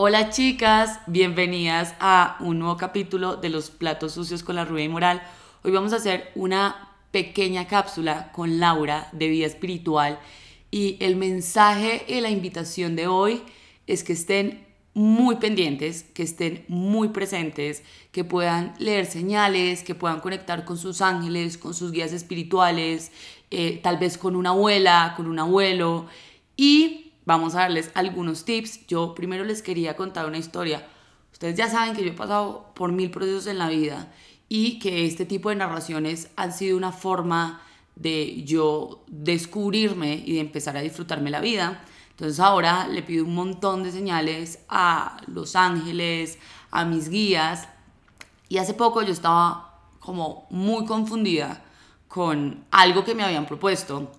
Hola chicas, bienvenidas a un nuevo capítulo de los platos sucios con la rubia y moral. Hoy vamos a hacer una pequeña cápsula con Laura de vida espiritual y el mensaje y la invitación de hoy es que estén muy pendientes, que estén muy presentes, que puedan leer señales, que puedan conectar con sus ángeles, con sus guías espirituales, eh, tal vez con una abuela, con un abuelo. Y vamos a darles algunos tips. Yo primero les quería contar una historia. Ustedes ya saben que yo he pasado por mil procesos en la vida y que este tipo de narraciones han sido una forma de yo descubrirme y de empezar a disfrutarme la vida. Entonces ahora le pido un montón de señales a los ángeles, a mis guías. Y hace poco yo estaba como muy confundida con algo que me habían propuesto.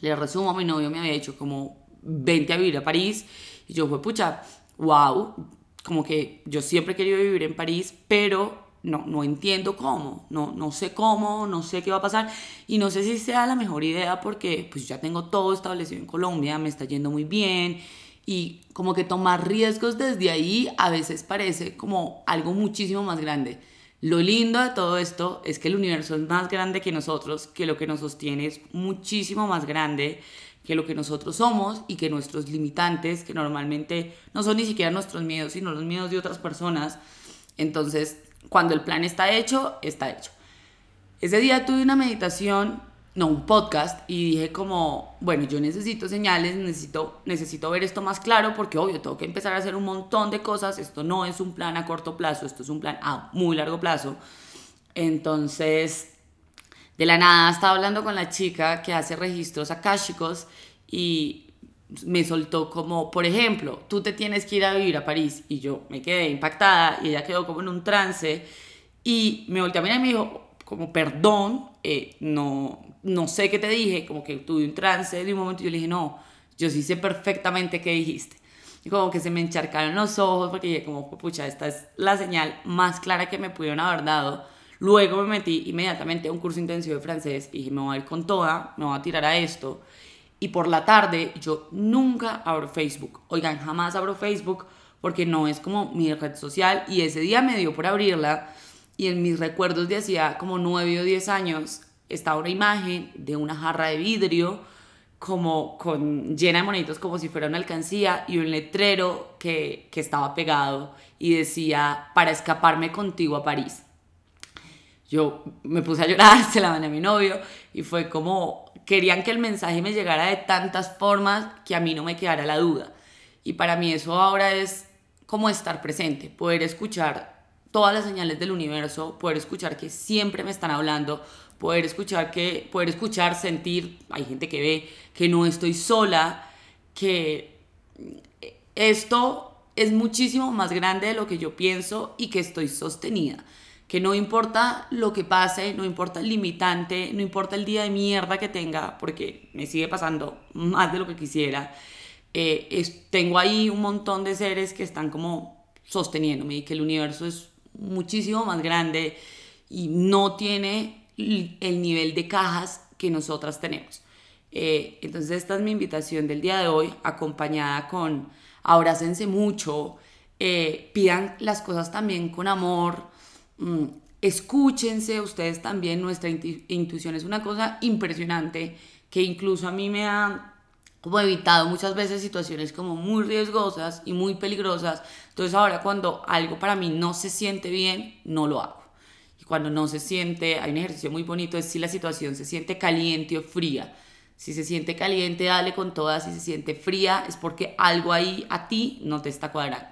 Le resumo, mi novio me había dicho como 20 a vivir a París. Y yo fue, pucha, wow, como que yo siempre he querido vivir en París, pero no, no entiendo cómo, no, no sé cómo, no sé qué va a pasar y no sé si sea la mejor idea porque pues ya tengo todo establecido en Colombia, me está yendo muy bien y como que tomar riesgos desde ahí a veces parece como algo muchísimo más grande. Lo lindo de todo esto es que el universo es más grande que nosotros, que lo que nos sostiene es muchísimo más grande que lo que nosotros somos y que nuestros limitantes, que normalmente no son ni siquiera nuestros miedos, sino los miedos de otras personas. Entonces, cuando el plan está hecho, está hecho. Ese día tuve una meditación, no, un podcast, y dije como, bueno, yo necesito señales, necesito, necesito ver esto más claro, porque obvio, tengo que empezar a hacer un montón de cosas, esto no es un plan a corto plazo, esto es un plan a muy largo plazo. Entonces, de la nada estaba hablando con la chica que hace registros akáshicos y me soltó como, por ejemplo, tú te tienes que ir a vivir a París y yo me quedé impactada y ella quedó como en un trance y me volteó a mirar y me dijo como, perdón, eh, no, no sé qué te dije, como que tuve un trance de un momento yo le dije, no, yo sí sé perfectamente qué dijiste. Y como que se me encharcaron los ojos porque dije como, pucha, esta es la señal más clara que me pudieron haber dado. Luego me metí inmediatamente a un curso intensivo de francés y dije, me voy a ir con toda, me voy a tirar a esto y por la tarde yo nunca abro Facebook. Oigan, jamás abro Facebook porque no es como mi red social y ese día me dio por abrirla y en mis recuerdos de hacía como 9 o 10 años estaba una imagen de una jarra de vidrio como con llena de monitos como si fuera una alcancía y un letrero que, que estaba pegado y decía para escaparme contigo a París. Yo me puse a llorar, se la mandé a mi novio y fue como querían que el mensaje me llegara de tantas formas que a mí no me quedara la duda. Y para mí eso ahora es como estar presente, poder escuchar todas las señales del universo, poder escuchar que siempre me están hablando, poder escuchar que poder escuchar, sentir, hay gente que ve que no estoy sola, que esto es muchísimo más grande de lo que yo pienso y que estoy sostenida que no importa lo que pase, no importa el limitante, no importa el día de mierda que tenga, porque me sigue pasando más de lo que quisiera, eh, tengo ahí un montón de seres que están como sosteniéndome y que el universo es muchísimo más grande y no tiene el nivel de cajas que nosotras tenemos. Eh, entonces esta es mi invitación del día de hoy, acompañada con abrácense mucho, eh, pidan las cosas también con amor, Mm, escúchense ustedes también, nuestra intuición es una cosa impresionante que incluso a mí me ha como evitado muchas veces situaciones como muy riesgosas y muy peligrosas. Entonces ahora cuando algo para mí no se siente bien, no lo hago. Y cuando no se siente, hay un ejercicio muy bonito, es si la situación se siente caliente o fría. Si se siente caliente, dale con todas. Si se siente fría, es porque algo ahí a ti no te está cuadrando.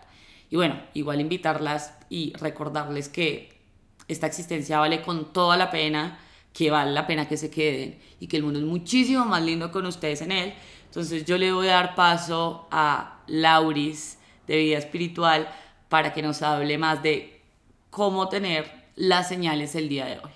Y bueno, igual invitarlas y recordarles que esta existencia vale con toda la pena, que vale la pena que se queden y que el mundo es muchísimo más lindo con ustedes en él. Entonces yo le voy a dar paso a Lauris de vida espiritual para que nos hable más de cómo tener las señales el día de hoy.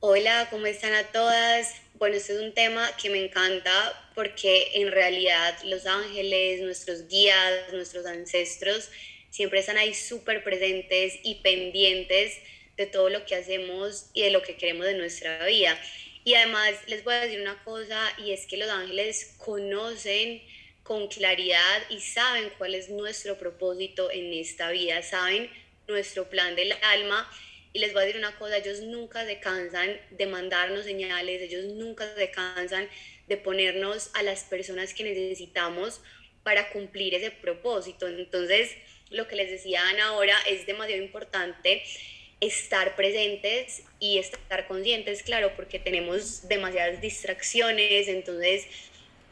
Hola, ¿cómo están a todas? Bueno, este es un tema que me encanta porque en realidad los ángeles, nuestros guías, nuestros ancestros, siempre están ahí súper presentes y pendientes de todo lo que hacemos y de lo que queremos de nuestra vida. Y además les voy a decir una cosa y es que los ángeles conocen con claridad y saben cuál es nuestro propósito en esta vida, saben nuestro plan del alma. Y les voy a decir una cosa, ellos nunca se cansan de mandarnos señales, ellos nunca se cansan de ponernos a las personas que necesitamos para cumplir ese propósito. Entonces, lo que les decía Ana ahora es demasiado importante estar presentes y estar conscientes, claro, porque tenemos demasiadas distracciones, entonces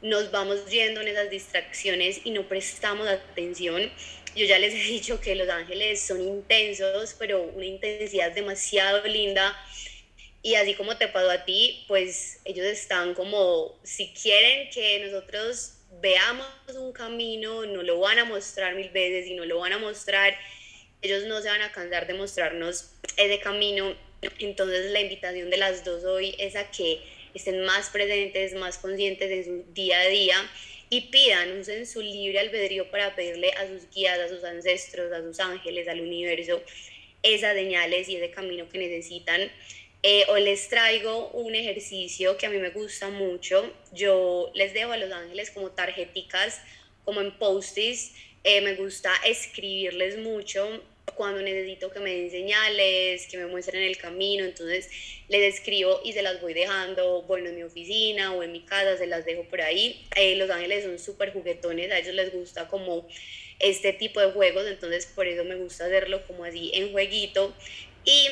nos vamos yendo en esas distracciones y no prestamos atención. Yo ya les he dicho que los ángeles son intensos, pero una intensidad demasiado linda. Y así como te pasó a ti, pues ellos están como, si quieren que nosotros veamos un camino, no lo van a mostrar mil veces y no lo van a mostrar, ellos no se van a cansar de mostrarnos ese camino. Entonces la invitación de las dos hoy es a que estén más presentes, más conscientes en su día a día y pidan, usen su libre albedrío para pedirle a sus guías, a sus ancestros, a sus ángeles, al universo, esas señales y ese camino que necesitan. Eh, o les traigo un ejercicio que a mí me gusta mucho. Yo les dejo a los ángeles como tarjeticas, como en post-its. Eh, me gusta escribirles mucho cuando necesito que me den señales, que me muestren el camino, entonces les escribo y se las voy dejando, bueno, en mi oficina o en mi casa, se las dejo por ahí. Eh, los ángeles son súper juguetones, a ellos les gusta como este tipo de juegos, entonces por eso me gusta hacerlo como así en jueguito. Y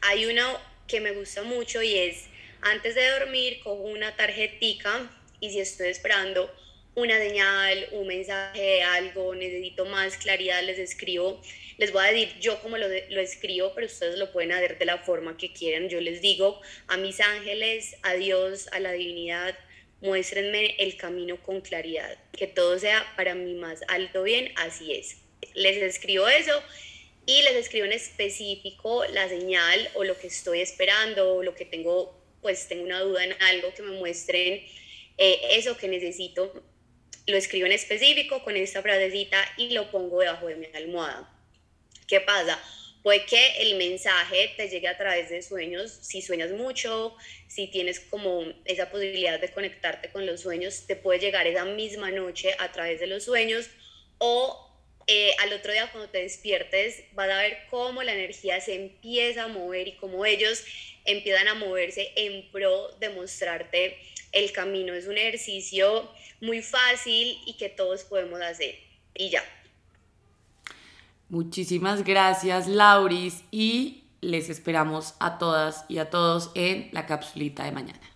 hay uno que me gusta mucho y es, antes de dormir, cojo una tarjetica y si estoy esperando una señal, un mensaje algo, necesito más claridad, les escribo les voy a decir yo como lo, lo escribo, pero ustedes lo pueden hacer de la forma que quieran. Yo les digo a mis ángeles, a Dios, a la divinidad, muéstrenme el camino con claridad, que todo sea para mi más alto bien, así es. Les escribo eso y les escribo en específico la señal o lo que estoy esperando o lo que tengo, pues tengo una duda en algo que me muestren eh, eso que necesito. Lo escribo en específico con esta frasecita y lo pongo debajo de mi almohada. ¿Qué pasa? Puede que el mensaje te llegue a través de sueños, si sueñas mucho, si tienes como esa posibilidad de conectarte con los sueños, te puede llegar esa misma noche a través de los sueños o eh, al otro día cuando te despiertes vas a ver cómo la energía se empieza a mover y cómo ellos empiezan a moverse en pro de mostrarte el camino. Es un ejercicio muy fácil y que todos podemos hacer. Y ya, Muchísimas gracias, Lauris, y les esperamos a todas y a todos en la capsulita de mañana.